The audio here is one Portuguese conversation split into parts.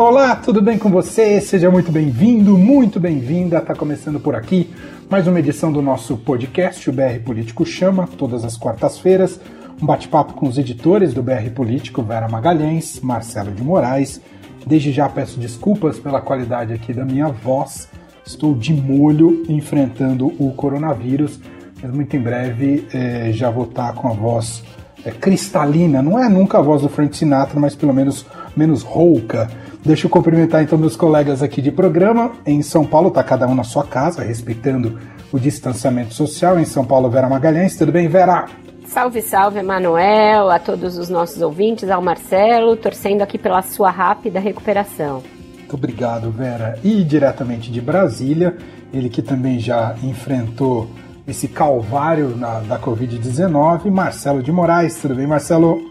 Olá, tudo bem com você? Seja muito bem-vindo, muito bem-vinda. Está começando por aqui mais uma edição do nosso podcast, o BR Político Chama, todas as quartas-feiras. Um bate-papo com os editores do BR Político, Vera Magalhães, Marcelo de Moraes. Desde já peço desculpas pela qualidade aqui da minha voz. Estou de molho enfrentando o coronavírus, mas muito em breve eh, já vou estar com a voz eh, cristalina. Não é nunca a voz do Frank Sinatra, mas pelo menos menos rouca Deixa eu cumprimentar então meus colegas aqui de programa. Em São Paulo está cada um na sua casa, respeitando o distanciamento social. Em São Paulo, Vera Magalhães. Tudo bem, Vera? Salve, salve, Emanuel, a todos os nossos ouvintes, ao Marcelo, torcendo aqui pela sua rápida recuperação. Muito obrigado, Vera. E diretamente de Brasília, ele que também já enfrentou esse calvário na, da Covid-19, Marcelo de Moraes. Tudo bem, Marcelo?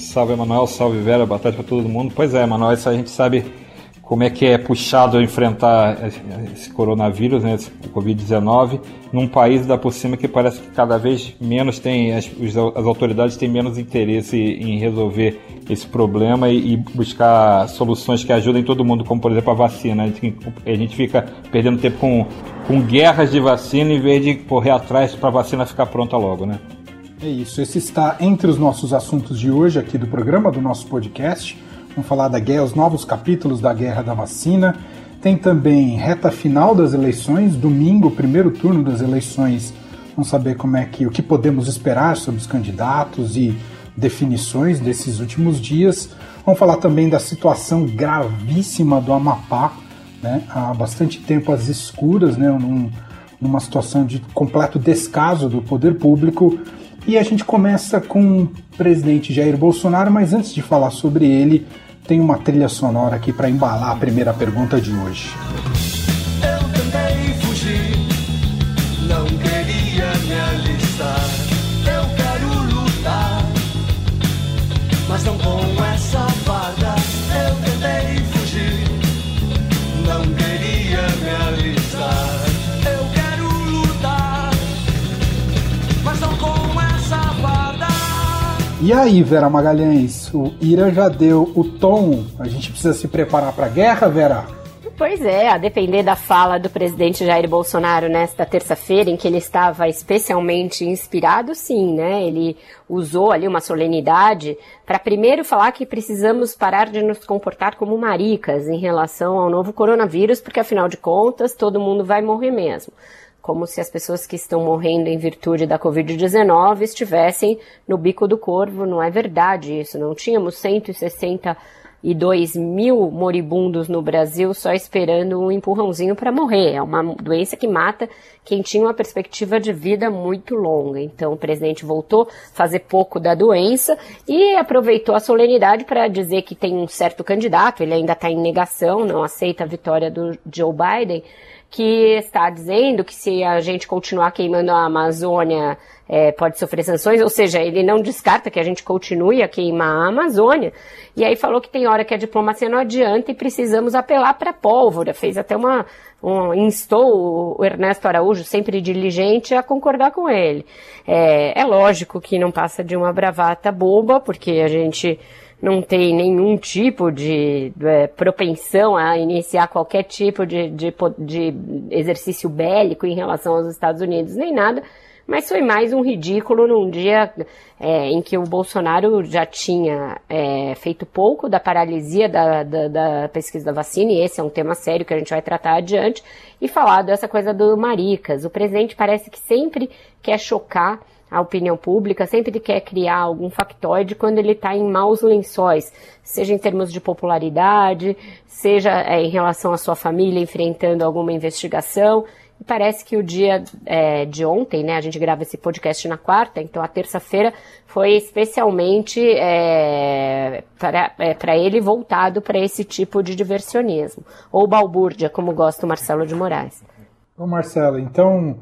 Salve, Emanuel. Salve, Vera. Boa tarde para todo mundo. Pois é, Emanuel, isso a gente sabe como é que é puxado enfrentar esse coronavírus, né, esse Covid-19, num país da por cima que parece que cada vez menos tem, as, as autoridades têm menos interesse em resolver esse problema e, e, buscar soluções que ajudem todo mundo, como por exemplo a vacina. A gente, a gente fica perdendo tempo com, com guerras de vacina em vez de correr atrás para a vacina ficar pronta logo, né? É isso, esse está entre os nossos assuntos de hoje aqui do programa, do nosso podcast. Vamos falar da guerra, os novos capítulos da guerra da vacina. Tem também reta final das eleições, domingo, primeiro turno das eleições. Vamos saber como é que o que podemos esperar sobre os candidatos e definições desses últimos dias. Vamos falar também da situação gravíssima do Amapá, né? Há bastante tempo às escuras, né? Num, numa situação de completo descaso do poder público e a gente começa com o presidente Jair Bolsonaro, mas antes de falar sobre ele, tem uma trilha sonora aqui para embalar a primeira pergunta de hoje. Eu tentei fugir, não queria me alistar. Eu quero lutar, mas não com essa farda. E aí, Vera Magalhães, o Ira já deu o tom. A gente precisa se preparar para a guerra, Vera? Pois é, a depender da fala do presidente Jair Bolsonaro nesta terça-feira, em que ele estava especialmente inspirado, sim, né? Ele usou ali uma solenidade para primeiro falar que precisamos parar de nos comportar como maricas em relação ao novo coronavírus, porque afinal de contas todo mundo vai morrer mesmo como se as pessoas que estão morrendo em virtude da Covid-19 estivessem no bico do corvo. Não é verdade isso. Não tínhamos 162 mil moribundos no Brasil só esperando um empurrãozinho para morrer. É uma doença que mata quem tinha uma perspectiva de vida muito longa. Então o presidente voltou a fazer pouco da doença e aproveitou a solenidade para dizer que tem um certo candidato, ele ainda está em negação, não aceita a vitória do Joe Biden que está dizendo que se a gente continuar queimando a Amazônia é, pode sofrer sanções, ou seja, ele não descarta que a gente continue a queimar a Amazônia, e aí falou que tem hora que a diplomacia não adianta e precisamos apelar para a pólvora, fez até uma, um, instou o Ernesto Araújo, sempre diligente, a concordar com ele. É, é lógico que não passa de uma bravata boba, porque a gente não tem nenhum tipo de é, propensão a iniciar qualquer tipo de, de, de, exercício bélico em relação aos Estados Unidos, nem nada, mas foi mais um ridículo num dia é, em que o Bolsonaro já tinha é, feito pouco da paralisia da, da, da, pesquisa da vacina, e esse é um tema sério que a gente vai tratar adiante, e falar dessa coisa do maricas. O presidente parece que sempre quer chocar a opinião pública, sempre quer criar algum factoide quando ele está em maus lençóis, seja em termos de popularidade, seja é, em relação à sua família enfrentando alguma investigação. E parece que o dia é, de ontem, né, a gente grava esse podcast na quarta, então a terça-feira foi especialmente é, para é, ele voltado para esse tipo de diversionismo, ou balbúrdia, como gosta o Marcelo de Moraes. Ô Marcelo, então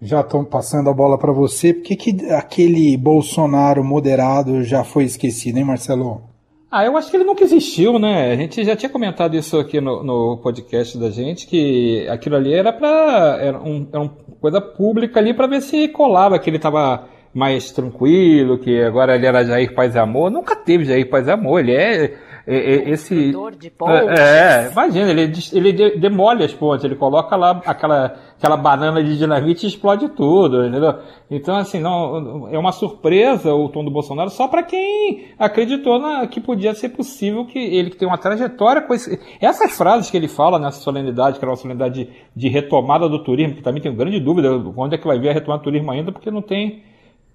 já estão passando a bola para você. Por que, que aquele Bolsonaro moderado já foi esquecido, hein, Marcelo? Ah, eu acho que ele nunca existiu, né? A gente já tinha comentado isso aqui no, no podcast da gente, que aquilo ali era para era, um, era uma coisa pública ali para ver se colava, que ele estava mais tranquilo, que agora ele era Jair Paz e Amor. Nunca teve Jair Paz e Amor, ele é esse de pontes. É, imagina, ele, ele demole as pontes, ele coloca lá aquela, aquela banana de dinamite e explode tudo, entendeu? Então, assim, não, é uma surpresa o tom do Bolsonaro só para quem acreditou na, que podia ser possível que ele que tem uma trajetória com esse, essas frases que ele fala nessa solenidade, que era uma solenidade de, de retomada do turismo, que também tenho grande dúvida onde é que vai vir a retomada do turismo ainda, porque não tem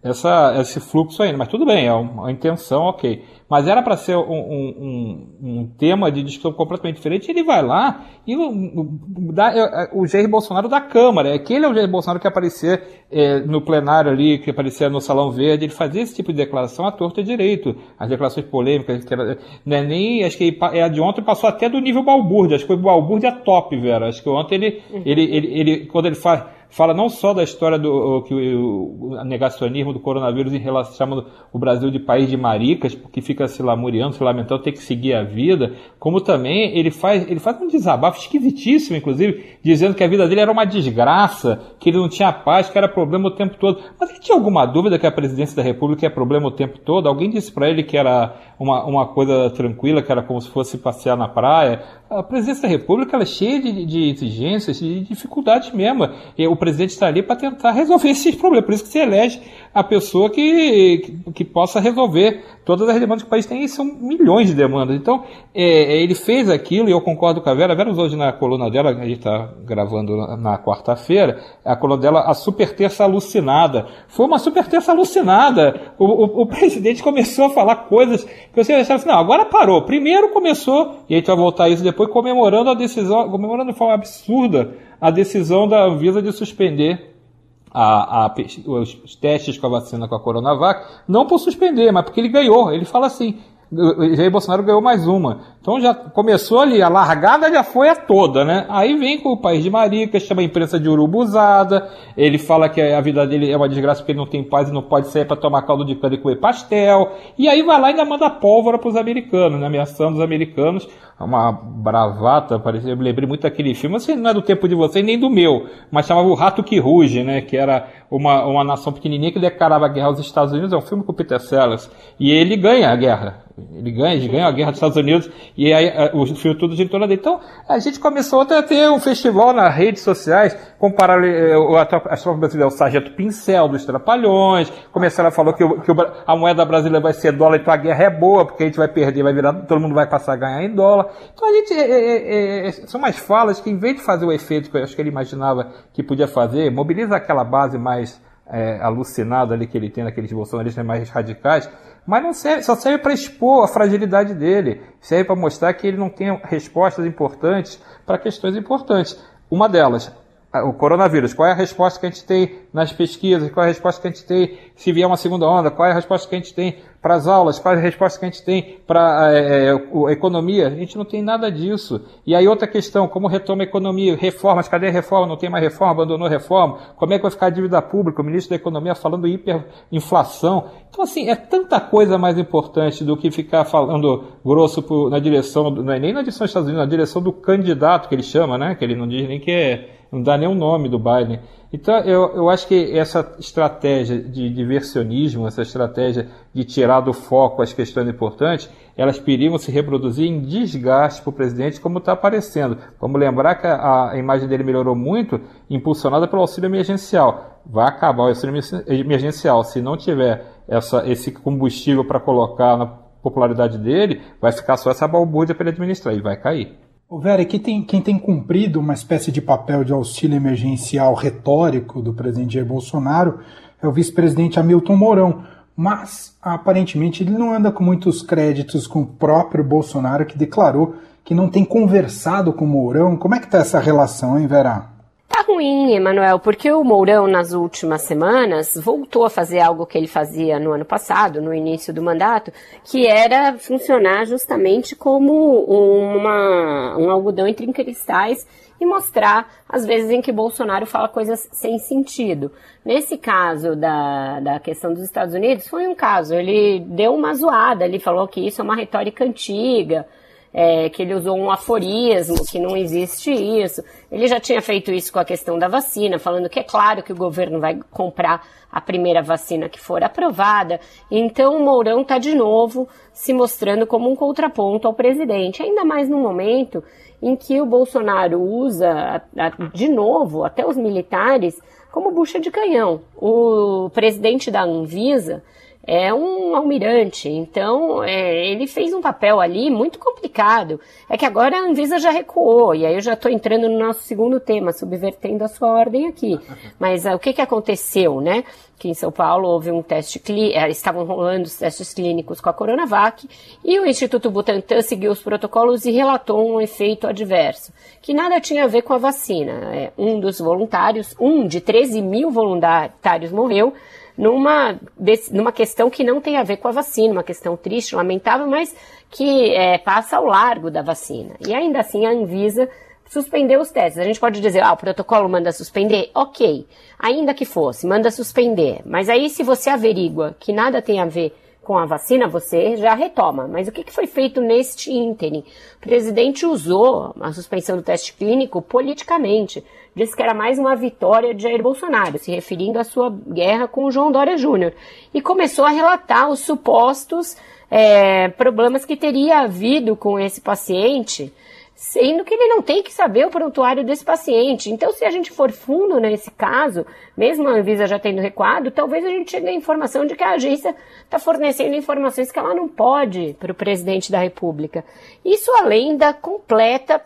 essa, esse fluxo ainda. Mas tudo bem, é uma intenção, ok. Mas era para ser um, um, um, tema de discussão completamente diferente. Ele vai lá e dá, é, é, o Jair Bolsonaro da Câmara. Aquele é o Jair Bolsonaro que aparecia é, no plenário ali, que aparecia no Salão Verde. Ele fazia esse tipo de declaração à torta direito. As declarações polêmicas, que era, né, nem, acho que é de ontem passou até do nível balbúrdia. Acho que o balbúrdia top, Vera. Acho que ontem ele, uhum. ele, ele, ele, quando ele faz fala não só da história do que o, o negacionismo do coronavírus em relação chamando o Brasil de país de maricas, porque fica se lamuriando, se lamentando, ter que seguir a vida, como também ele faz, ele faz um desabafo esquisitíssimo, inclusive, dizendo que a vida dele era uma desgraça, que ele não tinha paz, que era problema o tempo todo. Mas ele tinha alguma dúvida que a presidência da República é problema o tempo todo? Alguém disse para ele que era uma, uma coisa tranquila, que era como se fosse passear na praia? A presidência da República é cheia de, de exigências, de dificuldades mesmo. E o presidente está ali para tentar resolver esses problemas. Por isso que se elege a pessoa que, que, que, possa resolver todas as demandas que o país tem, e são milhões de demandas. Então, é, ele fez aquilo, e eu concordo com a Vera. A Vera hoje na coluna dela, a gente está gravando na quarta-feira, a coluna dela, a super terça alucinada. Foi uma super terça alucinada. O, o, o presidente começou a falar coisas que você achava assim, não, agora parou. Primeiro começou, e a gente vai voltar a isso depois, comemorando a decisão, comemorando de forma absurda a decisão da Anvisa de suspender a, a, os testes com a vacina com a Coronavac, não por suspender, mas porque ele ganhou. Ele fala assim: Jair Bolsonaro ganhou mais uma. Então já começou ali, a largada já foi a toda, né? Aí vem com o país de maricas, chama a imprensa de urubuzada, ele fala que a vida dele é uma desgraça porque ele não tem paz e não pode sair para tomar caldo de cana e comer pastel. E aí vai lá e ainda manda pólvora para os americanos, né? ameaçando os americanos. Uma bravata, parecia, eu me lembrei muito daquele filme, assim, não é do tempo de vocês nem do meu, mas chamava O Rato que Ruge, né? Que era uma, uma nação pequenininha que declarava guerra aos Estados Unidos, é um filme com o Peter Sellers. E ele ganha a guerra. Ele ganha, ele ganha a guerra dos Estados Unidos e aí o filme tudo gira em torno dele. Então a gente começou a ter um festival nas redes sociais, comparar eh, a tropa brasileira ao Sargento Pincel dos Trapalhões, começaram a falar que, o, que a moeda brasileira vai ser dólar, então a guerra é boa, porque a gente vai perder, vai virar, todo mundo vai passar a ganhar em dólar. Então a gente, é, é, é, são mais falas que em vez de fazer o efeito que eu acho que ele imaginava que podia fazer, mobiliza aquela base mais é, alucinada ali que ele tem naqueles bolsonaristas mais radicais, mas não serve, só serve para expor a fragilidade dele, serve para mostrar que ele não tem respostas importantes para questões importantes. Uma delas, o coronavírus. Qual é a resposta que a gente tem nas pesquisas? Qual é a resposta que a gente tem se vier uma segunda onda? Qual é a resposta que a gente tem para as aulas? Qual é a resposta que a gente tem para é, é a economia? A gente não tem nada disso. E aí outra questão, como retoma a economia? Reformas, cadê a reforma? Não tem mais reforma, abandonou a reforma? Como é que vai ficar a dívida pública? O ministro da Economia falando hiperinflação. Então assim, é tanta coisa mais importante do que ficar falando grosso na direção, é nem na direção dos Estados Unidos, na direção do candidato que ele chama, né? Que ele não diz nem que é não dá nem o nome do Biden. Então, eu, eu acho que essa estratégia de diversionismo, essa estratégia de tirar do foco as questões importantes, elas perigam se reproduzir em desgaste para o presidente, como está aparecendo. Vamos lembrar que a, a, imagem dele melhorou muito, impulsionada pelo auxílio emergencial. Vai acabar o auxílio emergencial. Se não tiver essa, esse combustível para colocar na popularidade dele, vai ficar só essa balbúrdia para ele administrar e vai cair. O Vera, quem tem, quem tem cumprido uma espécie de papel de auxílio emergencial retórico do presidente Jair Bolsonaro é o vice-presidente Hamilton Mourão, mas aparentemente ele não anda com muitos créditos com o próprio Bolsonaro, que declarou que não tem conversado com o Mourão. Como é que está essa relação, hein, Vera? Tá ruim, Emanuel, porque o Mourão, nas últimas semanas, voltou a fazer algo que ele fazia no ano passado, no início do mandato, que era funcionar justamente como uma, um algodão entre cristais e mostrar as vezes em que Bolsonaro fala coisas sem sentido. Nesse caso da, da questão dos Estados Unidos, foi um caso. Ele deu uma zoada, ele falou que isso é uma retórica antiga, é, que ele usou um aforismo, que não existe isso. Ele já tinha feito isso com a questão da vacina, falando que é claro que o governo vai comprar a primeira vacina que for aprovada. Então o Mourão está de novo se mostrando como um contraponto ao presidente, ainda mais no momento em que o Bolsonaro usa, de novo, até os militares, como bucha de canhão. O presidente da Anvisa é um almirante, então é, ele fez um papel ali muito complicado. É que agora a Anvisa já recuou, e aí eu já estou entrando no nosso segundo tema, subvertendo a sua ordem aqui. Mas uh, o que, que aconteceu, né? Que em São Paulo houve um teste clínico, uh, estavam rolando os testes clínicos com a Coronavac, e o Instituto Butantan seguiu os protocolos e relatou um efeito adverso, que nada tinha a ver com a vacina. É, um dos voluntários, um de 13 mil voluntários morreu, numa, numa questão que não tem a ver com a vacina, uma questão triste, lamentável, mas que é, passa ao largo da vacina. E ainda assim a Anvisa suspendeu os testes. A gente pode dizer, ah, o protocolo manda suspender? Ok, ainda que fosse, manda suspender. Mas aí se você averigua que nada tem a ver com a vacina, você já retoma. Mas o que foi feito neste ínterim? O presidente usou a suspensão do teste clínico politicamente. Disse que era mais uma vitória de Jair Bolsonaro, se referindo à sua guerra com o João Dória Júnior. E começou a relatar os supostos é, problemas que teria havido com esse paciente sendo que ele não tem que saber o prontuário desse paciente. Então, se a gente for fundo nesse caso, mesmo a Anvisa já tendo recuado, talvez a gente chegue à informação de que a agência está fornecendo informações que ela não pode para o presidente da República. Isso além da completa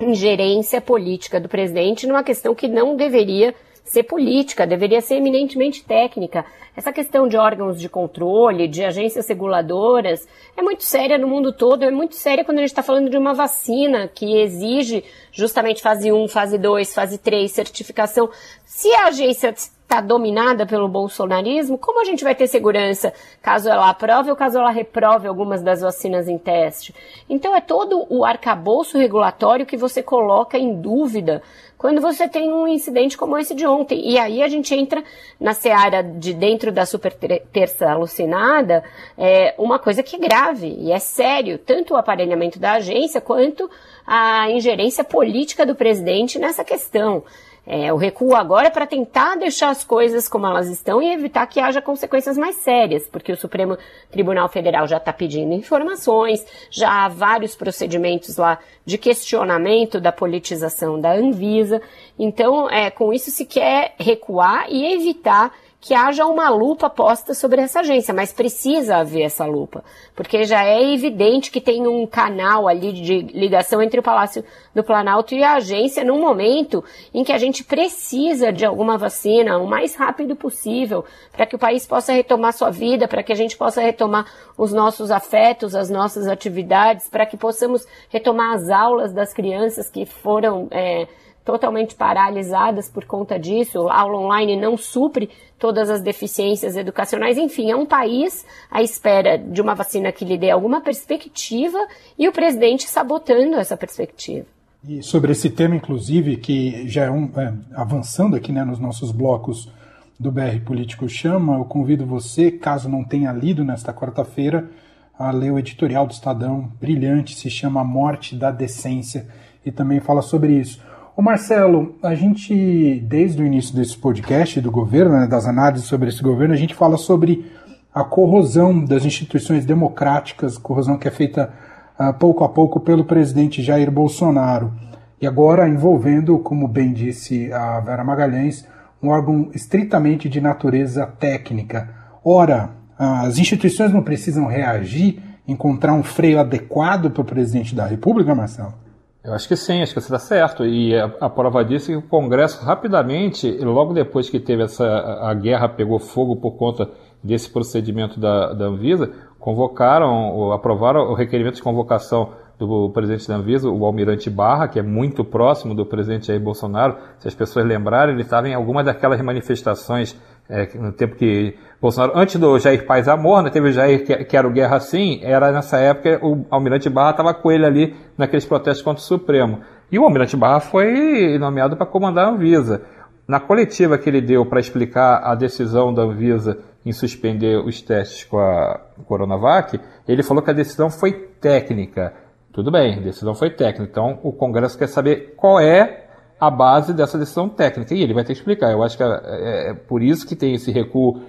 ingerência política do presidente numa questão que não deveria ser política, deveria ser eminentemente técnica. Essa questão de órgãos de controle, de agências reguladoras, é muito séria no mundo todo, é muito séria quando a gente está falando de uma vacina que exige justamente fase 1, fase 2, fase 3, certificação. Se a agência está dominada pelo bolsonarismo, como a gente vai ter segurança caso ela aprove ou caso ela reprove algumas das vacinas em teste? Então é todo o arcabouço regulatório que você coloca em dúvida quando você tem um incidente como esse de ontem. E aí a gente entra na seara de dentro da super terça alucinada, é, uma coisa que é grave e é sério, tanto o aparelhamento da agência quanto a ingerência política do presidente nessa questão. É, o recuo agora é para tentar deixar as coisas como elas estão e evitar que haja consequências mais sérias, porque o Supremo Tribunal Federal já está pedindo informações, já há vários procedimentos lá de questionamento da politização da Anvisa. Então, é, com isso se quer recuar e evitar que haja uma lupa posta sobre essa agência, mas precisa haver essa lupa, porque já é evidente que tem um canal ali de ligação entre o Palácio do Planalto e a agência num momento em que a gente precisa de alguma vacina o mais rápido possível para que o país possa retomar sua vida, para que a gente possa retomar os nossos afetos, as nossas atividades, para que possamos retomar as aulas das crianças que foram é, totalmente paralisadas por conta disso. A aula online não supre todas as deficiências educacionais. Enfim, é um país à espera de uma vacina que lhe dê alguma perspectiva e o presidente sabotando essa perspectiva. E sobre esse tema, inclusive, que já é, um, é avançando aqui né, nos nossos blocos do BR Político Chama, eu convido você, caso não tenha lido nesta quarta-feira, a ler o editorial do Estadão, brilhante, se chama Morte da Decência, e também fala sobre isso. Ô Marcelo, a gente, desde o início desse podcast do governo, né, das análises sobre esse governo, a gente fala sobre a corrosão das instituições democráticas, corrosão que é feita uh, pouco a pouco pelo presidente Jair Bolsonaro. E agora envolvendo, como bem disse a Vera Magalhães, um órgão estritamente de natureza técnica. Ora, as instituições não precisam reagir, encontrar um freio adequado para o presidente da República, Marcelo? Eu acho que sim, acho que você está certo. E a, a, prova disso é que o Congresso, rapidamente, logo depois que teve essa. a guerra pegou fogo por conta desse procedimento da, da Anvisa, convocaram, aprovaram o requerimento de convocação do presidente da Anvisa, o Almirante Barra, que é muito próximo do presidente Jair Bolsonaro. Se as pessoas lembrarem, ele estava em alguma daquelas manifestações é, no tempo que Bolsonaro, antes do Jair Paz Amor, né, teve o Jair que, que era o Guerra Sim, era nessa época o Almirante Barra estava com ele ali naqueles protestos contra o Supremo. E o Almirante Barra foi nomeado para comandar a Anvisa. Na coletiva que ele deu para explicar a decisão da Anvisa em suspender os testes com a Coronavac, ele falou que a decisão foi técnica Tudo bem, a decisão foi técnica. Então, o Congresso quer saber qual é a base dessa decisão técnica. E ele vai ter que explicar. Eu acho que é, é, é por isso que tem esse recuo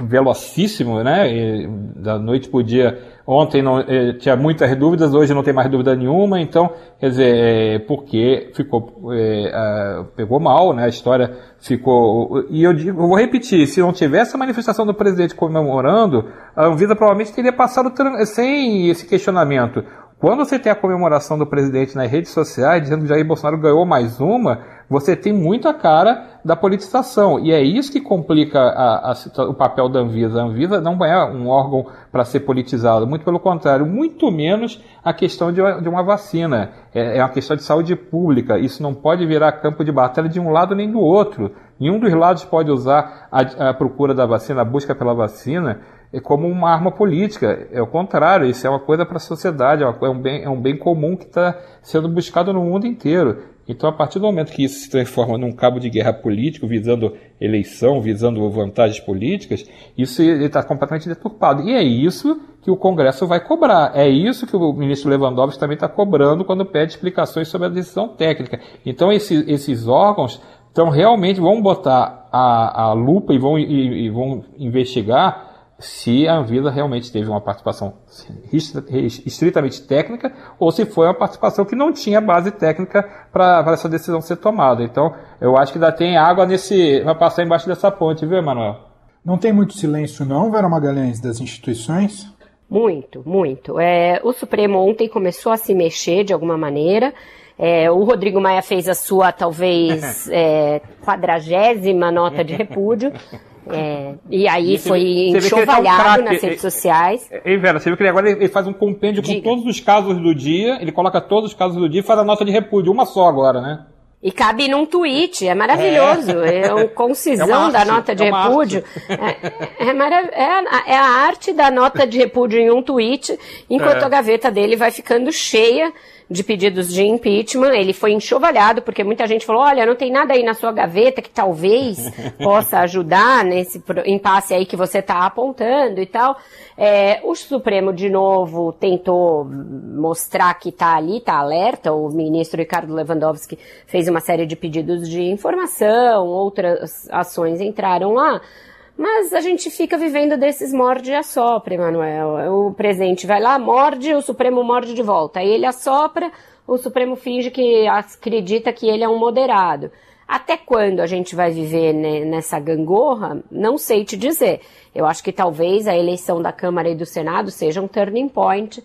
velocíssimo, né? E, da noite para o dia. Ontem não, eh, tinha muitas dúvidas, hoje não tem mais dúvida nenhuma. Então, quer dizer, é, porque ficou é, a, pegou mal, né? A história ficou. E eu, digo, eu vou repetir: se não tivesse a manifestação do presidente comemorando, a Anvisa provavelmente teria passado sem esse questionamento. Quando você tem a comemoração do presidente nas redes sociais dizendo que Jair Bolsonaro ganhou mais uma, você tem muito a cara da politização. E é isso que complica a, a, o papel da Anvisa. A Anvisa não é um órgão para ser politizado, muito pelo contrário, muito menos a questão de, de uma vacina. É, é, uma questão de saúde pública. Isso não pode virar campo de batalha de um lado nem do outro. Nenhum dos lados pode usar a, a procura da vacina, a busca pela vacina, é como uma arma política. É o contrário, isso é uma coisa para a sociedade, é, é um bem, é um bem comum que está sendo buscado no mundo inteiro. Então, a partir do momento que isso se transforma num cabo de guerra político, visando eleição, visando vantagens políticas, isso está completamente deturpado. E é isso que o Congresso vai cobrar. É isso que o ministro Lewandowski também está cobrando quando pede explicações sobre a decisão técnica. Então, esse, esses órgãos então realmente vão botar a, a lupa e vão, e, e vão investigar se a Anvisa realmente teve uma participação estritamente técnica ou se foi uma participação que não tinha base técnica para essa decisão ser tomada. Então, eu acho que ainda tem água nesse. vai passar embaixo dessa ponte, viu, Emanuel? Não tem muito silêncio, não, Vera Magalhães, das instituições? Muito, muito. É, o Supremo ontem começou a se mexer de alguma maneira. É, o Rodrigo Maia fez a sua, talvez, é, quadragésima nota de repúdio. É, e aí e foi enxovalhado um nas redes sociais. Ei, Vera, você viu que ele agora ele faz um compêndio Diga. com todos os casos do dia, ele coloca todos os casos do dia e faz a nota de repúdio, uma só agora, né? E cabe num tweet, é maravilhoso. É, é uma concisão é da nota de é repúdio. É, é, é, a, é, arte da nota de repúdio em um tweet, enquanto é. a gaveta dele vai ficando cheia de pedidos de impeachment. Ele foi enxovalhado, porque muita gente falou: olha, não tem nada aí na sua gaveta que talvez possa ajudar nesse impasse aí que você está apontando e tal. É, o Supremo, de novo, tentou mostrar que está ali, está alerta. O ministro Ricardo Lewandowski fez uma série de pedidos de informação, outras ações entraram lá. Mas a gente fica vivendo desses morde e assopra, Emanuel. O presidente vai lá, morde, o Supremo morde de volta. Aí ele assopra, o Supremo finge que acredita que ele é um moderado. Até quando a gente vai viver nessa gangorra, não sei te dizer. Eu acho que talvez a eleição da Câmara e do Senado seja um turning point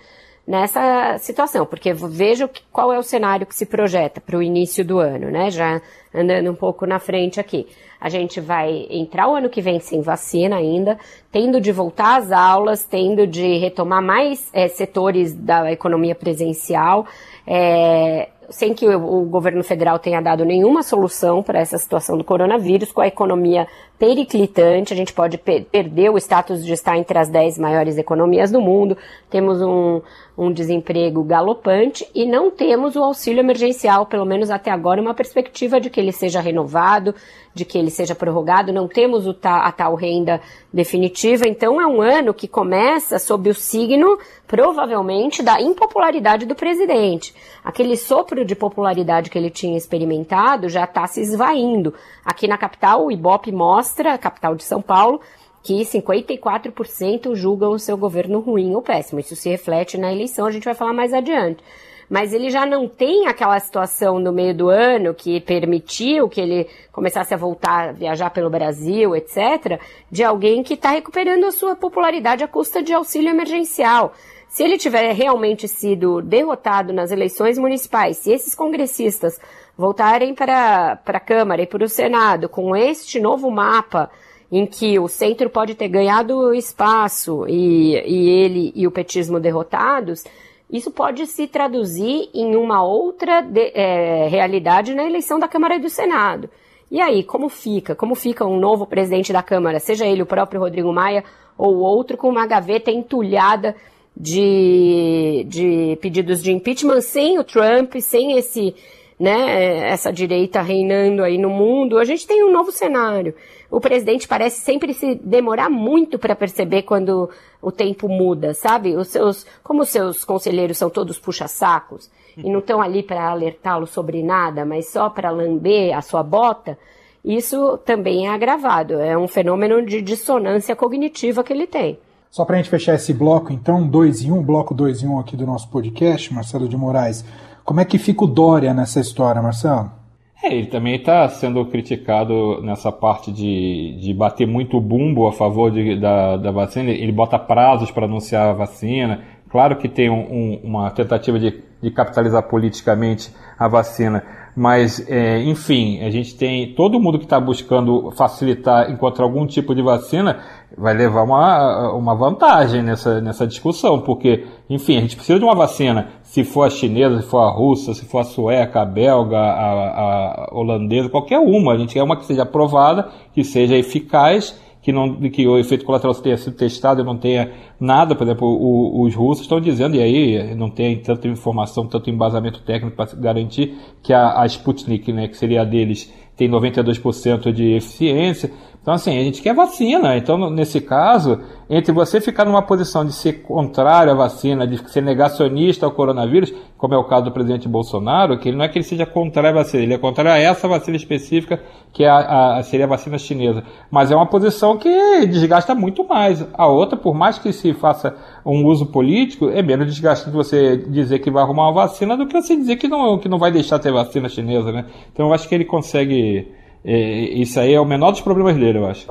nessa situação, porque vejo qual é o cenário que se projeta para o início do ano, né? Já andando um pouco na frente aqui. A gente vai entrar o ano que vem sem vacina ainda, tendo de voltar às aulas, tendo de retomar mais é, setores da economia presencial. É, sem que o, o, governo federal tenha dado nenhuma solução para essa situação do coronavírus, com a economia periclitante, a gente pode per perder o status de estar entre as 10 maiores economias do mundo, temos um, um desemprego galopante e não temos o auxílio emergencial, pelo menos até agora, uma perspectiva de que ele seja renovado, de que ele seja prorrogado, não temos a tal renda definitiva, então é um ano que começa sob o signo, provavelmente, da impopularidade do presidente. Aquele sopro de popularidade que ele tinha experimentado já está se esvaindo. Aqui na capital, o Ibope mostra, a capital de São Paulo, que 54% julgam o seu governo ruim ou péssimo. Isso se reflete na eleição, a gente vai falar mais adiante. Mas ele já não tem aquela situação no meio do ano que permitiu que ele começasse a voltar a viajar pelo Brasil, etc., de alguém que está recuperando a sua popularidade à custa de auxílio emergencial. Se ele tiver realmente sido derrotado nas eleições municipais, se esses congressistas voltarem para a Câmara e para o Senado com este novo mapa em que o centro pode ter ganhado espaço e, e ele e o petismo derrotados, isso pode se traduzir em uma outra de, é, realidade na eleição da Câmara e do Senado. E aí, como fica? Como fica um novo presidente da Câmara, seja ele o próprio Rodrigo Maia ou outro, com uma gaveta entulhada de, de pedidos de impeachment sem o Trump, sem esse né, essa direita reinando aí no mundo, a gente tem um novo cenário. O presidente parece sempre se demorar muito para perceber quando o tempo muda, sabe? Os seus, como os seus conselheiros são todos puxa-sacos e não estão ali para alertá-lo sobre nada, mas só para lamber a sua bota, isso também é agravado. É um fenômeno de dissonância cognitiva que ele tem. Só para a gente fechar esse bloco, então, 2 em 1, um, bloco 2 em 1 um aqui do nosso podcast, Marcelo de Moraes. Como é que fica o Dória nessa história, Marcelo? É, ele também está sendo criticado nessa parte de, de bater muito bumbo a favor de, da, da vacina. Ele bota prazos para anunciar a vacina. Claro que tem um, um, uma tentativa de, de capitalizar politicamente a vacina, mas, é, enfim, a gente tem todo mundo que está buscando facilitar, encontrar algum tipo de vacina, vai levar uma, uma vantagem nessa, nessa discussão, porque, enfim, a gente precisa de uma vacina, se for a chinesa, se for a russa, se for a sueca, a belga, a, a holandesa, qualquer uma, a gente quer uma que seja aprovada, que seja eficaz que, não, que o efeito colateral tenha sido testado e não tenha nada, por exemplo, o, os russos estão dizendo, e aí não tem tanta informação, tanto embasamento técnico para garantir que a, a Sputnik, né, que seria a deles, tem 92% de eficiência. Então, assim, a gente quer vacina. Então, nesse caso, entre você ficar numa posição de ser contrário à vacina, de ser negacionista ao coronavírus, como é o caso do presidente Bolsonaro, que ele não é que ele seja contrário à vacina, ele é contrário a essa vacina específica, que é a, a, seria a vacina chinesa. Mas é uma posição que desgasta muito mais. A outra, por mais que se faça um uso político, é menos desgastante você dizer que vai arrumar uma vacina do que você dizer que não, que não vai deixar ter vacina chinesa, né? Então, eu acho que ele consegue é, isso aí é o menor dos problemas dele, eu acho.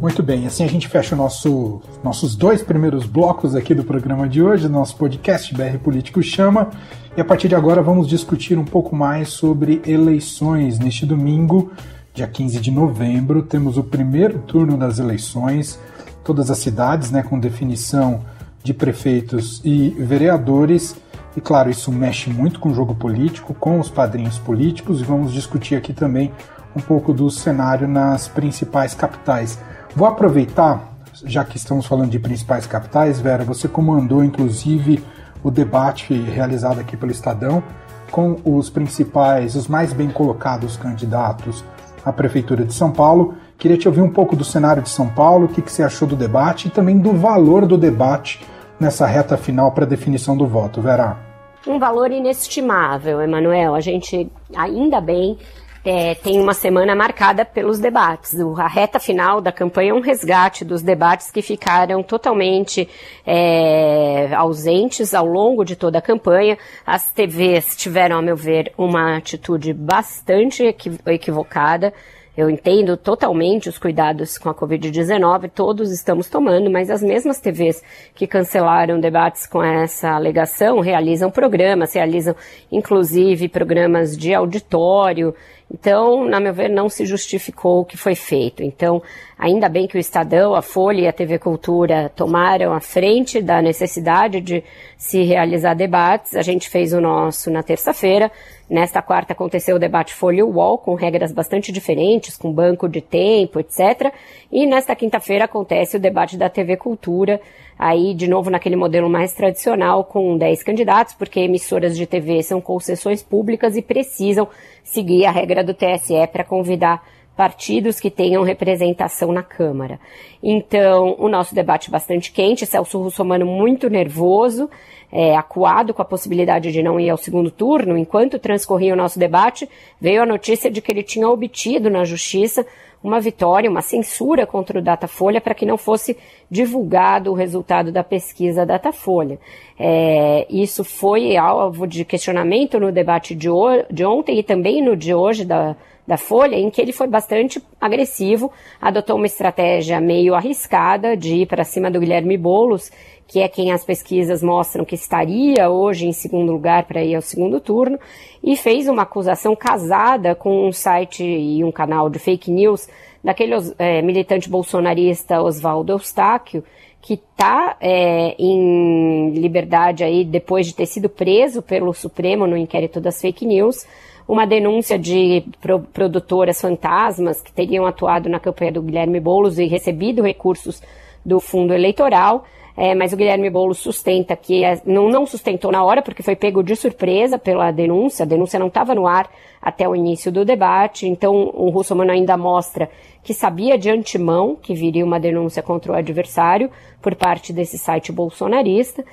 Muito bem, assim a gente fecha o nosso, nossos dois primeiros blocos aqui do programa de hoje, nosso podcast BR Político Chama. E a partir de agora vamos discutir um pouco mais sobre eleições. Neste domingo, dia 15 de novembro, temos o primeiro turno das eleições, todas as cidades, né, com definição de prefeitos e vereadores. E claro, isso mexe muito com o jogo político, com os padrinhos políticos, e vamos discutir aqui também um pouco do cenário nas principais capitais. Vou aproveitar, já que estamos falando de principais capitais, Vera, você comandou inclusive o debate realizado aqui pelo Estadão com os principais, os mais bem colocados candidatos à Prefeitura de São Paulo. Queria te ouvir um pouco do cenário de São Paulo, o que, que você achou do debate e também do valor do debate nessa reta final para definição do voto, Vera um valor inestimável, Emanuel. A gente, ainda bem, é, tem uma semana marcada pelos debates. A reta final da campanha é um resgate dos debates que ficaram totalmente é, ausentes ao longo de toda a campanha. As TVs tiveram, a meu ver, uma atitude bastante equivocada. Eu entendo totalmente os cuidados com a Covid-19, todos estamos tomando, mas as mesmas TVs que cancelaram debates com essa alegação realizam programas, realizam inclusive programas de auditório. Então, na meu ver, não se justificou o que foi feito. Então, ainda bem que o Estadão, a Folha e a TV Cultura tomaram a frente da necessidade de se realizar debates. A gente fez o nosso na terça-feira. Nesta quarta aconteceu o debate Folha UOL, com regras bastante diferentes, com banco de tempo, etc. E nesta quinta-feira acontece o debate da TV Cultura, aí de novo naquele modelo mais tradicional, com 10 candidatos, porque emissoras de TV são concessões públicas e precisam seguir a regra do TSE para convidar partidos que tenham representação na Câmara. Então, o nosso debate bastante quente, Celso Russomano muito nervoso, é, acuado com a possibilidade de não ir ao segundo turno, enquanto transcorria o nosso debate, veio a notícia de que ele tinha obtido na Justiça uma vitória, uma censura contra o Datafolha para que não fosse divulgado o resultado da pesquisa Datafolha. É, isso foi alvo de questionamento no debate de, de ontem e também no de hoje da, da Folha, em que ele foi bastante agressivo, adotou uma estratégia meio arriscada de ir para cima do Guilherme Boulos que é quem as pesquisas mostram que estaria hoje em segundo lugar para ir ao segundo turno, e fez uma acusação casada com um site e um canal de fake news daquele é, militante bolsonarista Oswaldo Eustáquio, que está é, em liberdade aí depois de ter sido preso pelo Supremo no inquérito das fake news, uma denúncia de pro produtoras fantasmas que teriam atuado na campanha do Guilherme Boulos e recebido recursos do fundo eleitoral. É, mas o Guilherme Boulos sustenta que é, não, não sustentou na hora, porque foi pego de surpresa pela denúncia, a denúncia não estava no ar até o início do debate, então o Russomano ainda mostra que sabia de antemão que viria uma denúncia contra o adversário por parte desse site bolsonarista.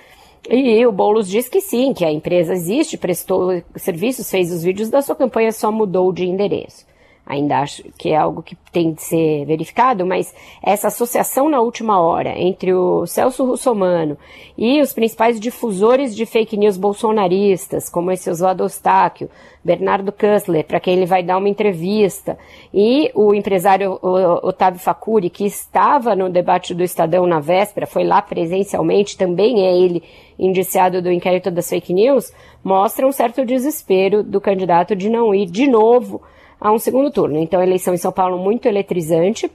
E o Boulos diz que sim, que a empresa existe, prestou serviços, fez os vídeos da sua campanha, só mudou de endereço ainda acho que é algo que tem de ser verificado, mas essa associação na última hora entre o Celso Russomano e os principais difusores de fake news bolsonaristas, como esse Oswaldo Ostáquio, Bernardo Kussler, para quem ele vai dar uma entrevista, e o empresário Otávio Facuri, que estava no debate do Estadão na véspera, foi lá presencialmente, também é ele indiciado do inquérito das fake news, mostra um certo desespero do candidato de não ir de novo a um segundo turno. Então, eleição em São Paulo muito eletrizante.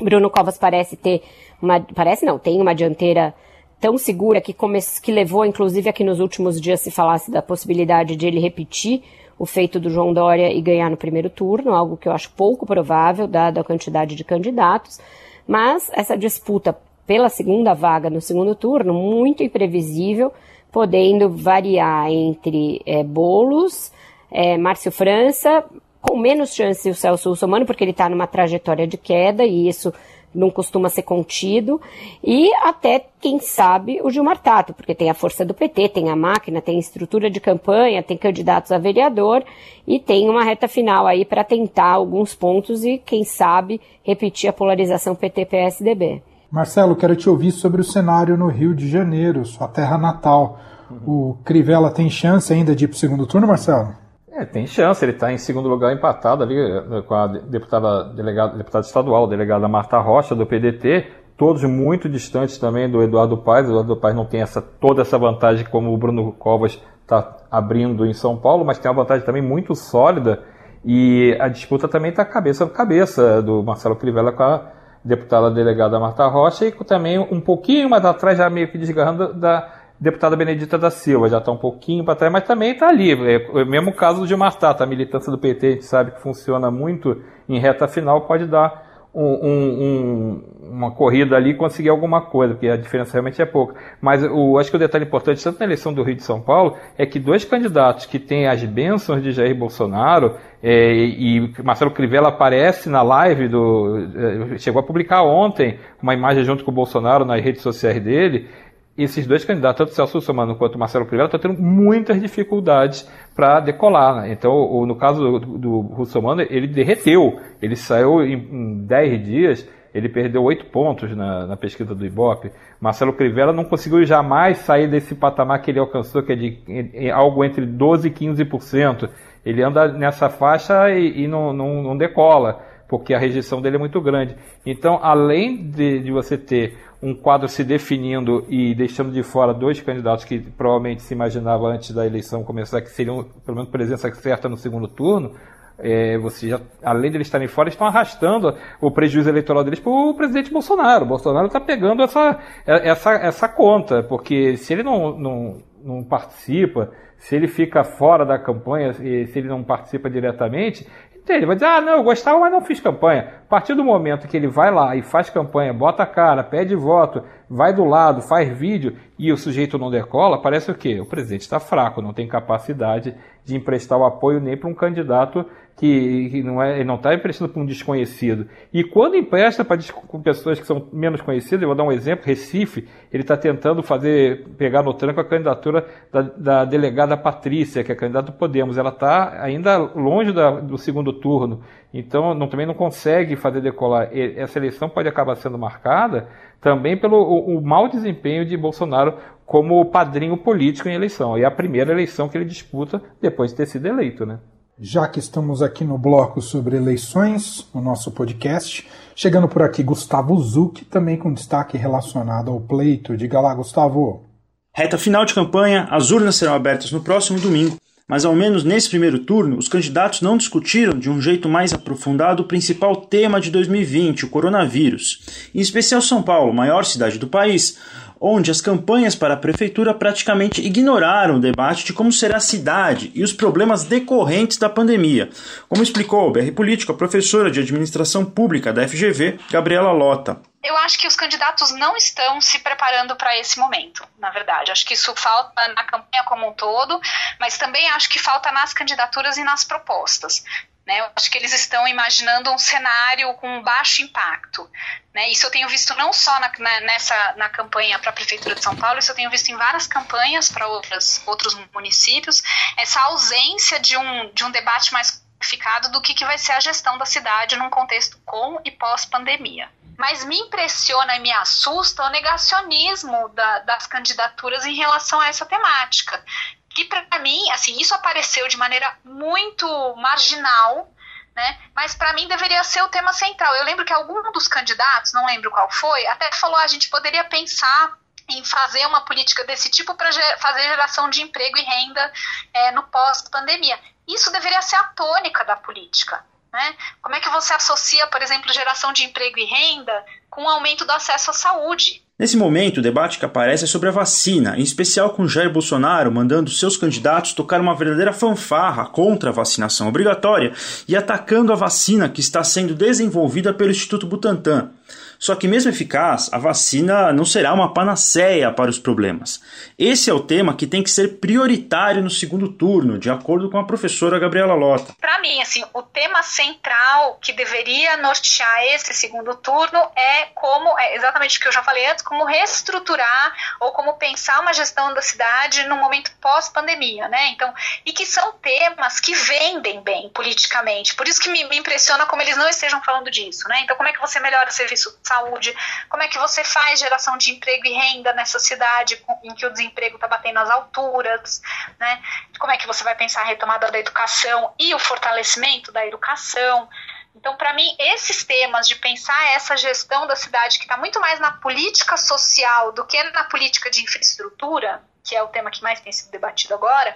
Bruno Covas parece ter uma, parece não, tem uma dianteira tão segura que, come, que levou, inclusive, a que nos últimos dias se falasse da possibilidade de ele repetir o feito do João Dória e ganhar no primeiro turno, algo que eu acho pouco provável, dada a quantidade de candidatos. Mas essa disputa pela segunda vaga no segundo turno, muito imprevisível, podendo variar entre é, Bolos, é, Márcio França, com menos chance o Celso Russomano, porque ele está numa trajetória de queda e isso não costuma ser contido, e até, quem sabe, o Gilmar Tato, porque tem a força do PT, tem a máquina, tem estrutura de campanha, tem candidatos a vereador e tem uma reta final aí para tentar alguns pontos e, quem sabe, repetir a polarização PT-PSDB. Marcelo, quero te ouvir sobre o cenário no Rio de Janeiro, sua terra natal. O Crivella tem chance ainda de ir para o segundo turno, Marcelo? É, tem chance, ele está em segundo lugar empatado ali eh, com a deputada, delegada, deputada estadual, delegada Marta Rocha, do PDT, todos muito distantes também do Eduardo Paes. O Eduardo Paes não tem essa, toda essa vantagem como o Bruno Covas está abrindo em São Paulo, mas tem uma vantagem também muito sólida e a disputa também está cabeça a cabeça do Marcelo Crivella com a deputada delegada Marta Rocha e também um pouquinho mais atrás, já meio que desgarrando da deputada Benedita da Silva, já está um pouquinho para trás, mas também está ali. É o mesmo caso do Gilmar Tato, a militância do PT, a gente sabe que funciona muito em reta final, pode dar um, um, uma corrida ali e conseguir alguma coisa, porque a diferença realmente é pouca. Mas o, acho que o detalhe importante, tanto na eleição do Rio de São Paulo, é que dois candidatos que têm as bênçãos de Jair Bolsonaro, é, e Marcelo Crivella aparece na live do. É, chegou a publicar ontem uma imagem junto com o Bolsonaro nas redes sociais dele esses dois candidatos, tanto Celso Russomano quanto Marcelo Crivella, estão tendo muitas dificuldades para decolar. Né? Então, no caso do, do Russomano, ele derreteu. Ele saiu em, em 10 dias, ele perdeu 8 pontos na, na, pesquisa do Ibope. Marcelo Crivella não conseguiu jamais sair desse patamar que ele alcançou, que é de em, algo entre 12% e 15%. Ele anda nessa faixa e, e não, não, não decola porque a rejeição dele é muito grande. Então, além de, de, você ter um quadro se definindo e deixando de fora dois candidatos que provavelmente se imaginava antes da eleição começar que seriam pelo menos presença certa no segundo turno, é, você já, além de eles estarem fora, estão arrastando o prejuízo eleitoral deles para o presidente Bolsonaro. O Bolsonaro está pegando essa, essa, essa conta, porque se ele não, não, não participa, se ele fica fora da campanha, se ele não participa diretamente, ele vai dizer, ah, não, eu gostava, mas não fiz campanha. A partir do momento que ele vai lá e faz campanha, bota a cara, pede voto, vai do lado, faz vídeo e o sujeito não decola, parece o quê? O presidente está fraco, não tem capacidade de emprestar o apoio nem para um candidato que, que não é, não está emprestando para um desconhecido. E quando empresta para pessoas que são menos conhecidas, eu vou dar um exemplo, Recife, ele está tentando fazer, pegar no tranco a candidatura da, da, delegada Patrícia, que é candidata do Podemos. Ela está ainda longe da, do segundo turno, então não, também não consegue fazer decolar. Essa eleição pode acabar sendo marcada também pelo o, o mau desempenho de Bolsonaro como padrinho político em eleição. E é a primeira eleição que ele disputa depois de ter sido eleito, né? Já que estamos aqui no bloco sobre eleições, no nosso podcast, chegando por aqui Gustavo Zucchi, também com destaque relacionado ao pleito. Diga lá, Gustavo. Reta final de campanha, as urnas serão abertas no próximo domingo, mas ao menos nesse primeiro turno, os candidatos não discutiram de um jeito mais aprofundado o principal tema de 2020, o coronavírus. Em especial São Paulo, maior cidade do país, onde as campanhas para a prefeitura praticamente ignoraram o debate de como será a cidade e os problemas decorrentes da pandemia, como explicou o BR Político a professora de administração pública da FGV, Gabriela Lota. eu acho que os candidatos não estão se preparando para esse momento, na verdade. Acho que isso falta na campanha como um todo, mas também acho que falta nas candidaturas e nas propostas. Né? Eu acho que eles estão imaginando um cenário com baixo impacto. Né? Isso eu tenho visto não só na, na, nessa, na campanha para a Prefeitura de São Paulo, isso eu tenho visto em várias campanhas para outros municípios, essa ausência de um, de um debate mais qualificado do que, que vai ser a gestão da cidade num contexto com e pós-pandemia mas me impressiona e me assusta o negacionismo da, das candidaturas em relação a essa temática. Que para mim, assim, isso apareceu de maneira muito marginal, né? Mas para mim deveria ser o tema central. Eu lembro que algum dos candidatos, não lembro qual foi, até falou ah, a gente poderia pensar em fazer uma política desse tipo para fazer geração de emprego e renda é, no pós-pandemia. Isso deveria ser a tônica da política. Né? Como é que você associa, por exemplo, geração de emprego e renda com o aumento do acesso à saúde? Nesse momento, o debate que aparece é sobre a vacina, em especial com Jair Bolsonaro mandando seus candidatos tocar uma verdadeira fanfarra contra a vacinação obrigatória e atacando a vacina que está sendo desenvolvida pelo Instituto Butantan. Só que, mesmo eficaz, a vacina não será uma panaceia para os problemas. Esse é o tema que tem que ser prioritário no segundo turno, de acordo com a professora Gabriela Lota. Para mim, assim, o tema central que deveria nortear esse segundo turno é como, é exatamente o que eu já falei antes, como reestruturar ou como pensar uma gestão da cidade no momento pós-pandemia, né? Então, e que são temas que vendem bem politicamente. Por isso que me, me impressiona como eles não estejam falando disso, né? Então, como é que você melhora o serviço saúde, como é que você faz geração de emprego e renda nessa cidade em que o desemprego está batendo as alturas, né? Como é que você vai pensar a retomada da educação e o fortalecimento da educação? Então, para mim, esses temas de pensar essa gestão da cidade que está muito mais na política social do que na política de infraestrutura, que é o tema que mais tem sido debatido agora,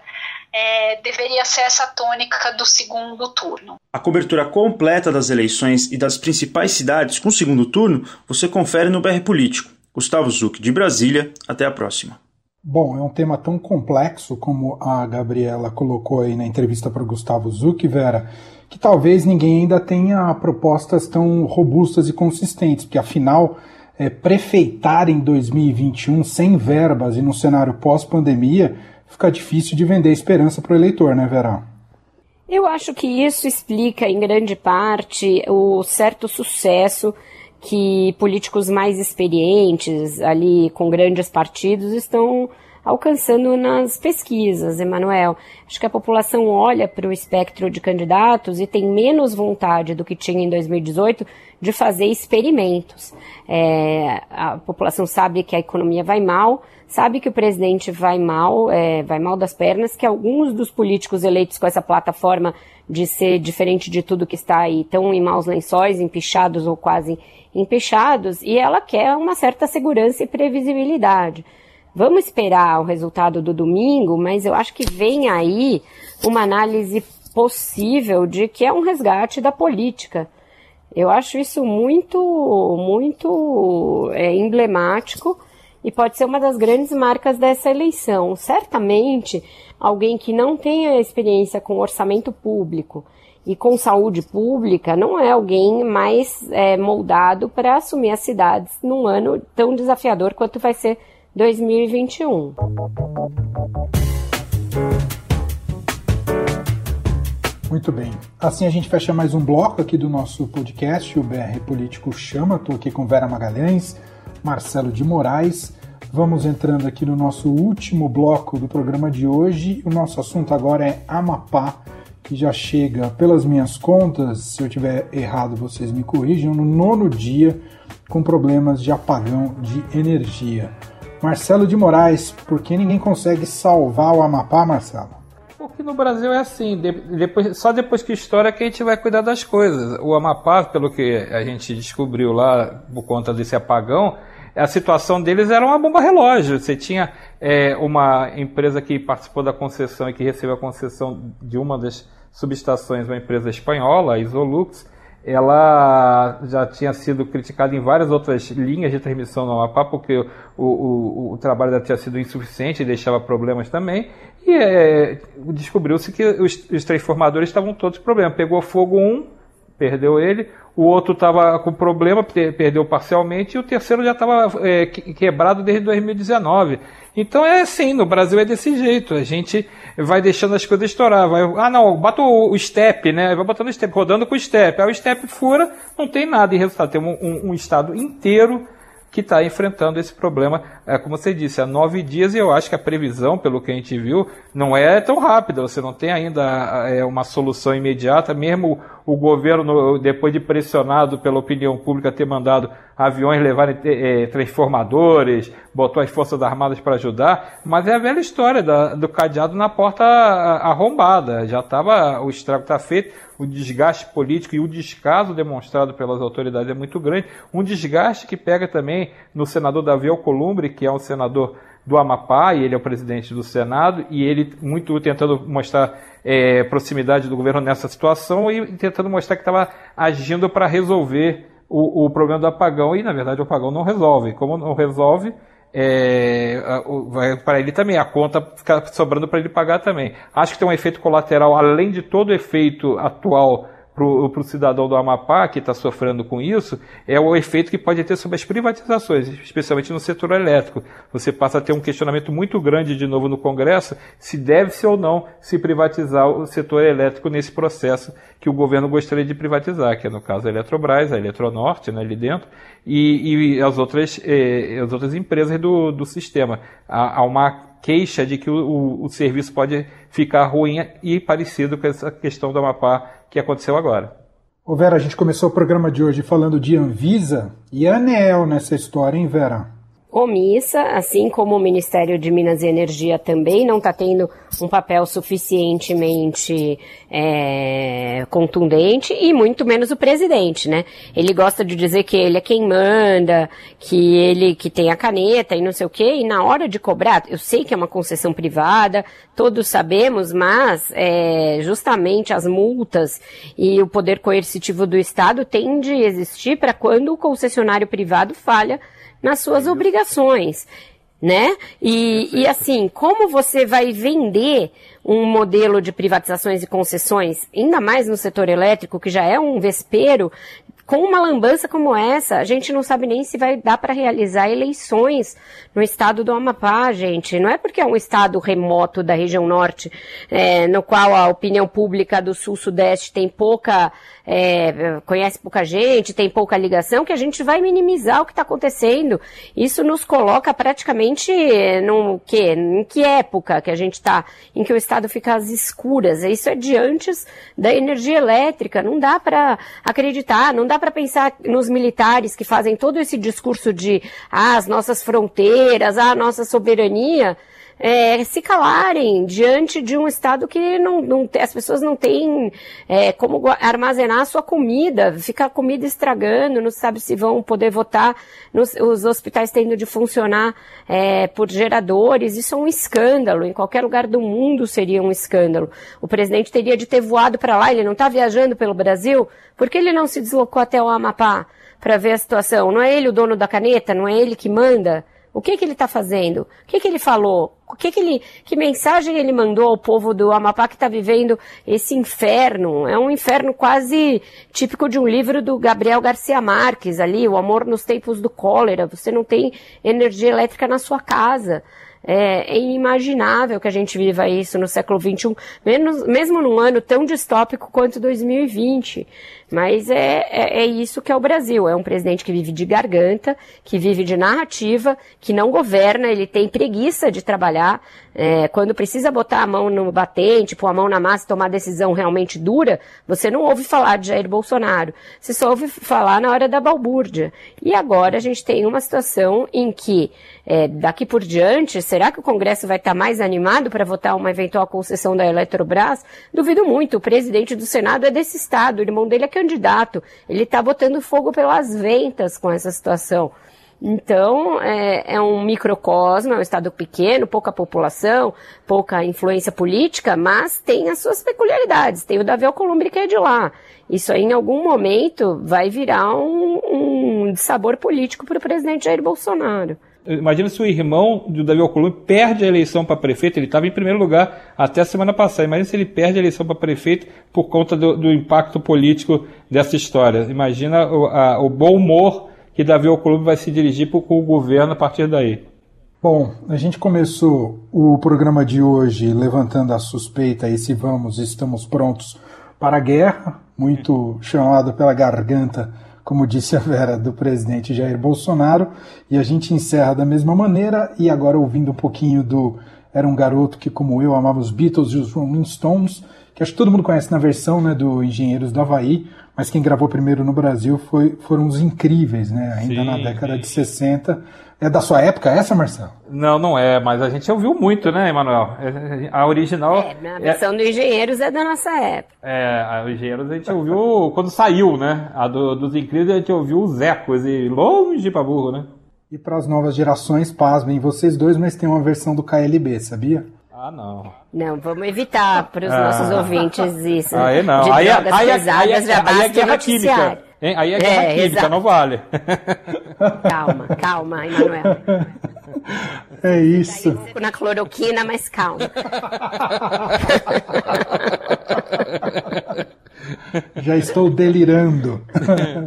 é, deveria ser essa tônica do segundo turno. A cobertura completa das eleições e das principais cidades com segundo turno você confere no BR Político. Gustavo Zuc, de Brasília, até a próxima. Bom, é um tema tão complexo como a Gabriela colocou aí na entrevista para o Gustavo Zuc, Vera, que talvez ninguém ainda tenha propostas tão robustas e consistentes, porque afinal é, prefeitar em 2021 sem verbas e no cenário pós-pandemia, fica difícil de vender esperança para o eleitor, né, Verão? Eu acho que isso explica, em grande parte, o certo sucesso que políticos mais experientes, ali com grandes partidos, estão alcançando nas pesquisas, Emanuel. Acho que a população olha para o espectro de candidatos e tem menos vontade do que tinha em 2018 de fazer experimentos. É, a população sabe que a economia vai mal, sabe que o presidente vai mal, é, vai mal das pernas, que alguns dos políticos eleitos com essa plataforma de ser diferente de tudo que está aí estão em maus lençóis, empichados ou quase empichados, e ela quer uma certa segurança e previsibilidade. Vamos esperar o resultado do domingo, mas eu acho que vem aí uma análise possível de que é um resgate da política. Eu acho isso muito, muito é, emblemático e pode ser uma das grandes marcas dessa eleição. Certamente, alguém que não tenha experiência com orçamento público e com saúde pública não é alguém mais é, moldado para assumir as cidades num ano tão desafiador quanto vai ser 2021. Muito bem. Assim a gente fecha mais um bloco aqui do nosso podcast, o BR Político Chama. Estou aqui com Vera Magalhães, Marcelo de Moraes. Vamos entrando aqui no nosso último bloco do programa de hoje. O nosso assunto agora é Amapá, que já chega, pelas minhas contas, se eu tiver errado vocês me corrijam, no nono dia com problemas de apagão de energia. Marcelo de Moraes, por que ninguém consegue salvar o Amapá, Marcelo? Porque no Brasil é assim, depois, só depois que estoura que a gente vai cuidar das coisas. O Amapá, pelo que a gente descobriu lá por conta desse apagão, a situação deles era uma bomba relógio. Você tinha é, uma empresa que participou da concessão e que recebeu a concessão de uma das subestações, uma empresa espanhola, a Isolux, ela já tinha sido criticada em várias outras linhas de transmissão no Amapá, porque o, o, o trabalho dela tinha sido insuficiente e deixava problemas também. E é, descobriu-se que os, os, transformadores estavam todos com problema. Pegou fogo um, perdeu ele, o outro estava com problema, perdeu parcialmente, e o terceiro já estava é, quebrado desde 2019. Então é assim, no Brasil é desse jeito, a gente vai deixando as coisas estourar. Vai, ah não, bota o, o step, né? Vai botando o step, rodando com o step. Aí o step fura, não tem nada em resultado. Tem um, um, um estado inteiro que está enfrentando esse problema, é, como você disse, há nove dias, e eu acho que a previsão, pelo que a gente viu, não é tão rápida. Você não tem ainda é, uma solução imediata, mesmo o governo, depois de pressionado pela opinião pública, ter mandado aviões levarem é, transformadores, botou as Forças Armadas para ajudar, mas é a velha história da, do cadeado na porta arrombada. Já estava, o estrago está feito, o desgaste político e o descaso demonstrado pelas autoridades é muito grande. Um desgaste que pega também no senador Davi Alcolumbre, que é um senador do Amapá, e ele é o presidente do Senado, e ele muito tentando mostrar é, proximidade do governo nessa situação e tentando mostrar que estava agindo para resolver o, o, problema do apagão, e na verdade o apagão não resolve. Como não resolve, é, vai para ele também, a conta fica sobrando para ele pagar também. Acho que tem um efeito colateral, além de todo o efeito atual para o cidadão do Amapá que está sofrendo com isso é o efeito que pode ter sobre as privatizações, especialmente no setor elétrico. Você passa a ter um questionamento muito grande de novo no Congresso se deve-se ou não se privatizar o setor elétrico nesse processo que o governo gostaria de privatizar, que é no caso a Eletrobras, a Eletronorte, né, ali dentro, e, e as, outras, eh, as outras empresas do, do sistema. Há, há uma queixa de que o, o, o, serviço pode ficar ruim e parecido com essa questão do Amapá que aconteceu agora. Ô Vera, a gente começou o programa de hoje falando de Anvisa e a ANEEL nessa história, hein, Vera? Omissa, assim como o Ministério de Minas e Energia também não está tendo um papel suficientemente é, contundente e muito menos o presidente, né? Ele gosta de dizer que ele é quem manda, que ele que tem a caneta e não sei o quê, e na hora de cobrar, eu sei que é uma concessão privada, todos sabemos, mas é, justamente as multas e o poder coercitivo do Estado tende a existir para quando o concessionário privado falha nas suas obrigações, né? E, e assim, como você vai vender um modelo de privatizações e concessões, ainda mais no setor elétrico, que já é um vespeiro, com uma lambança como essa, a gente não sabe nem se vai dar para realizar eleições no estado do Amapá, gente. Não é porque é um estado remoto da região norte, é, no qual a opinião pública do sul-sudeste tem pouca é, conhece pouca gente, tem pouca ligação, que a gente vai minimizar o que está acontecendo. Isso nos coloca praticamente no que, em que época que a gente está, em que o Estado fica às escuras. Isso é de antes da energia elétrica. Não dá para acreditar, não dá para pensar nos militares que fazem todo esse discurso de ah, as nossas fronteiras, ah, a nossa soberania é, se calarem diante de um Estado que não, não as pessoas não têm é, como armazenar a sua comida, fica a comida estragando, não sabe se vão poder votar, nos, os hospitais tendo de funcionar é, por geradores, isso é um escândalo, em qualquer lugar do mundo seria um escândalo. O presidente teria de ter voado para lá, ele não está viajando pelo Brasil, por que ele não se deslocou até o Amapá para ver a situação? Não é ele o dono da caneta? Não é ele que manda? O que que ele está fazendo? O que que ele falou? O que que ele, que mensagem ele mandou ao povo do Amapá que está vivendo esse inferno? É um inferno quase típico de um livro do Gabriel Garcia Marques ali, o amor nos tempos do cólera. Você não tem energia elétrica na sua casa. É, é, inimaginável que a gente viva isso no século XXI, menos, mesmo num ano tão distópico quanto 2020. Mas é, é, é, isso que é o Brasil. É um presidente que vive de garganta, que vive de narrativa, que não governa, ele tem preguiça de trabalhar. É, quando precisa botar a mão no batente, pôr a mão na massa e tomar decisão realmente dura, você não ouve falar de Jair Bolsonaro. Você só ouve falar na hora da balbúrdia. E agora a gente tem uma situação em que, é, daqui por diante, será que o Congresso vai estar mais animado para votar uma eventual concessão da Eletrobras? Duvido muito. O presidente do Senado é desse estado, o irmão dele é candidato. Ele está botando fogo pelas ventas com essa situação. Então, é, é, um microcosmo, é um estado pequeno, pouca população, pouca influência política, mas tem as suas peculiaridades. Tem o Davi Alcolumbre que é de lá. Isso aí, em algum momento, vai virar um, um sabor político para o presidente Jair Bolsonaro. Imagina se o irmão do Davi Alcolumbre perde a eleição para prefeito, ele estava em primeiro lugar até a semana passada. Imagina se ele perde a eleição para prefeito por conta do, do, impacto político dessa história. Imagina o, a, o bom humor que Davi Alcolumbre vai se dirigir com o governo a partir daí. Bom, a gente começou o programa de hoje levantando a suspeita e se vamos, estamos prontos para a guerra, muito chamado pela garganta, como disse a Vera, do presidente Jair Bolsonaro, e a gente encerra da mesma maneira, e agora ouvindo um pouquinho do Era um Garoto que, como eu, amava os Beatles e os Rolling Stones, que acho que todo mundo conhece na versão né, do Engenheiros do Havaí, mas quem gravou primeiro no Brasil foi, foram os incríveis, né? Ainda sim, na década de 60 é da sua época essa, Marcelo? Não, não é, mas a gente ouviu muito, né, Emanuel? É, a original. É, a versão é... do Engenheiros é da nossa época. É, a Engenheiros a gente ouviu quando saiu, né? A do, dos Incríveis a gente ouviu os ecos e longe pra burro, né? E para as novas gerações, pasmem vocês dois, mas tem uma versão do KLB, sabia? Ah, não. Não, vamos evitar para os ah. nossos ouvintes isso. Aí não. De aí, é- drogas aí, é- pesadas, aí, basta aí é guerra química. Hein? Aí é guerra é, química, exato. não vale. Calma, calma, Emanuel. É isso. Tá na cloroquina, mas calma. Já estou delirando.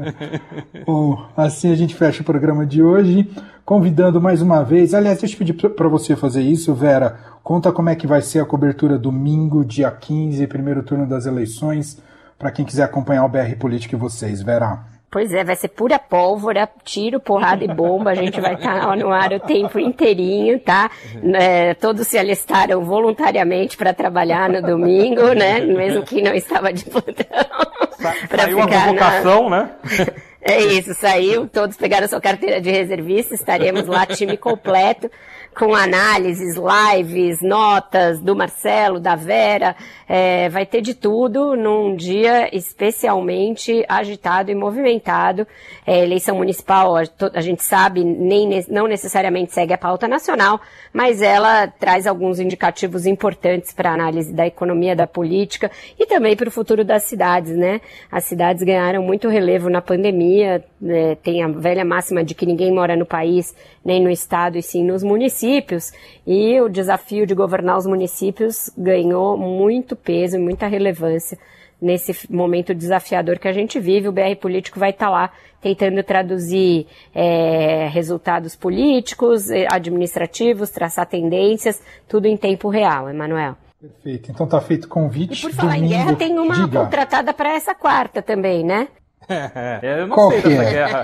Bom, assim a gente fecha o programa de hoje, convidando mais uma vez. Aliás, deixa eu pedir para você fazer isso, Vera. Conta como é que vai ser a cobertura domingo, dia 15, primeiro turno das eleições, para quem quiser acompanhar o BR Político e vocês, Vera. Pois é, vai ser pura pólvora, tiro, porrada e bomba. A gente vai estar tá no ar o tempo inteirinho, tá? É, todos se alistaram voluntariamente para trabalhar no domingo, né? Mesmo quem não estava de plantão. Saiu a convocação, na... né? É isso, saiu, todos pegaram sua carteira de reservista, estaremos lá, time completo, com análises, lives, notas do Marcelo, da Vera, é, vai ter de tudo num dia especialmente agitado e movimentado. É, eleição municipal, a, gente sabe, nem, não necessariamente segue a pauta nacional, mas ela traz alguns indicativos importantes para a análise da economia, da política e também para o futuro das cidades, né? As cidades ganharam muito relevo na pandemia, né? tem a velha máxima de que ninguém mora no país nem no estado e sim nos municípios. E o desafio de governar os municípios ganhou muito peso e muita relevância nesse momento desafiador que a gente vive. O BR Político vai estar lá tentando traduzir é, resultados políticos, é, administrativos, traçar tendências, tudo em tempo real, Emanuel. Perfeito. Então tá feito convite. E por falar domingo, em guerra, tem uma diga. contratada para essa quarta também, né? É, eu não Qual sei dessa é? guerra.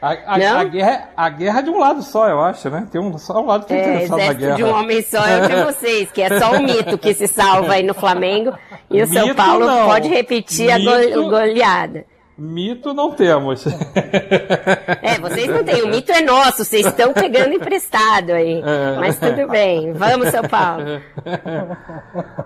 A, a, a, guerra. A guerra é de um lado só, eu acho, né? Tem um, só um lado que é, é interessado na guerra. de um homem só é o de vocês, que é só o mito que se salva aí no Flamengo. E o mito São Paulo não. pode repetir mito, a goleada. Mito não temos. É, vocês não têm. O mito é nosso. Vocês estão pegando emprestado aí. É. Mas tudo bem. Vamos, São Paulo.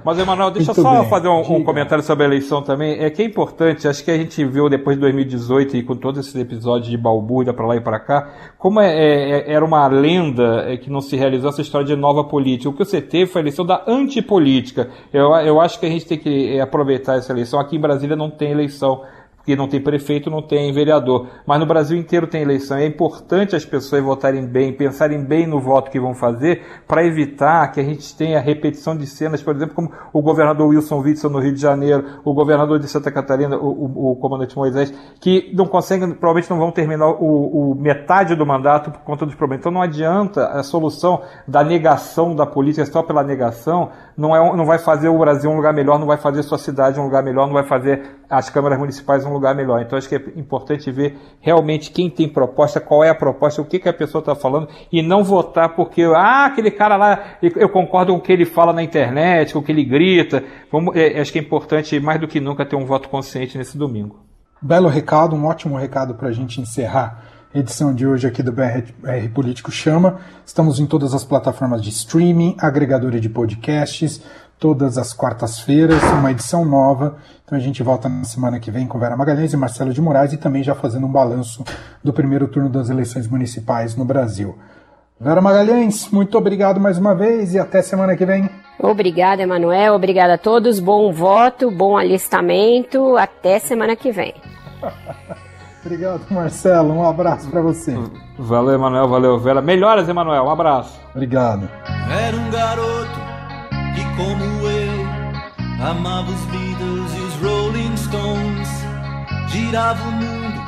Mas, Emanuel, deixa eu só bem. fazer um, um, comentário sobre a eleição também. É que é importante, acho que a gente viu depois de 2018 e com todos esses episódios de balbúrdia para lá e para cá, como é, é, é, era uma lenda é, que não se realizou essa história de nova política. O que você teve foi a eleição da antipolítica. Eu, eu acho que a gente tem que aproveitar essa eleição. Aqui em Brasília não tem eleição porque não tem prefeito, não tem vereador. Mas no Brasil inteiro tem eleição. É importante as pessoas votarem bem, pensarem bem no voto que vão fazer, para evitar que a gente tenha repetição de cenas, por exemplo, como o governador Wilson Witzel no Rio de Janeiro, o governador de Santa Catarina, o, o, o comandante Moisés, que não conseguem, provavelmente não vão terminar o, o, metade do mandato por conta dos problemas. Então não adianta a solução da negação da política só pela negação, não, é, não vai fazer o Brasil um lugar melhor, não vai fazer sua cidade um lugar melhor, não vai fazer as câmaras municipais um lugar melhor. Então acho que é importante ver realmente quem tem proposta, qual é a proposta, o que, que a pessoa está falando e não votar porque, ah, aquele cara lá, eu concordo com o que ele fala na internet, com o que ele grita. Vamos, é, acho que é importante mais do que nunca ter um voto consciente nesse domingo. Belo recado, um ótimo recado para a gente encerrar edição de hoje aqui do BR, Político Chama. Estamos em todas as plataformas de streaming, agregadores de podcasts, todas as quartas-feiras, uma edição nova. Então a gente volta na semana que vem com Vera Magalhães e Marcelo de Moraes e também já fazendo um balanço do primeiro turno das eleições municipais no Brasil. Vera Magalhães, muito obrigado mais uma vez e até semana que vem. Obrigada, Emanuel. Obrigada a todos. Bom voto, bom alistamento. Até semana que vem. Obrigado, Marcelo. Um abraço para você. Valeu, Emanuel. Valeu, Vera. Melhoras, Emanuel. Um abraço. Obrigado. Era um garoto amava os Beatles e os Rolling Stones. Girava o mundo,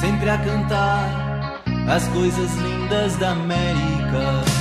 sempre a cantar as coisas lindas da América.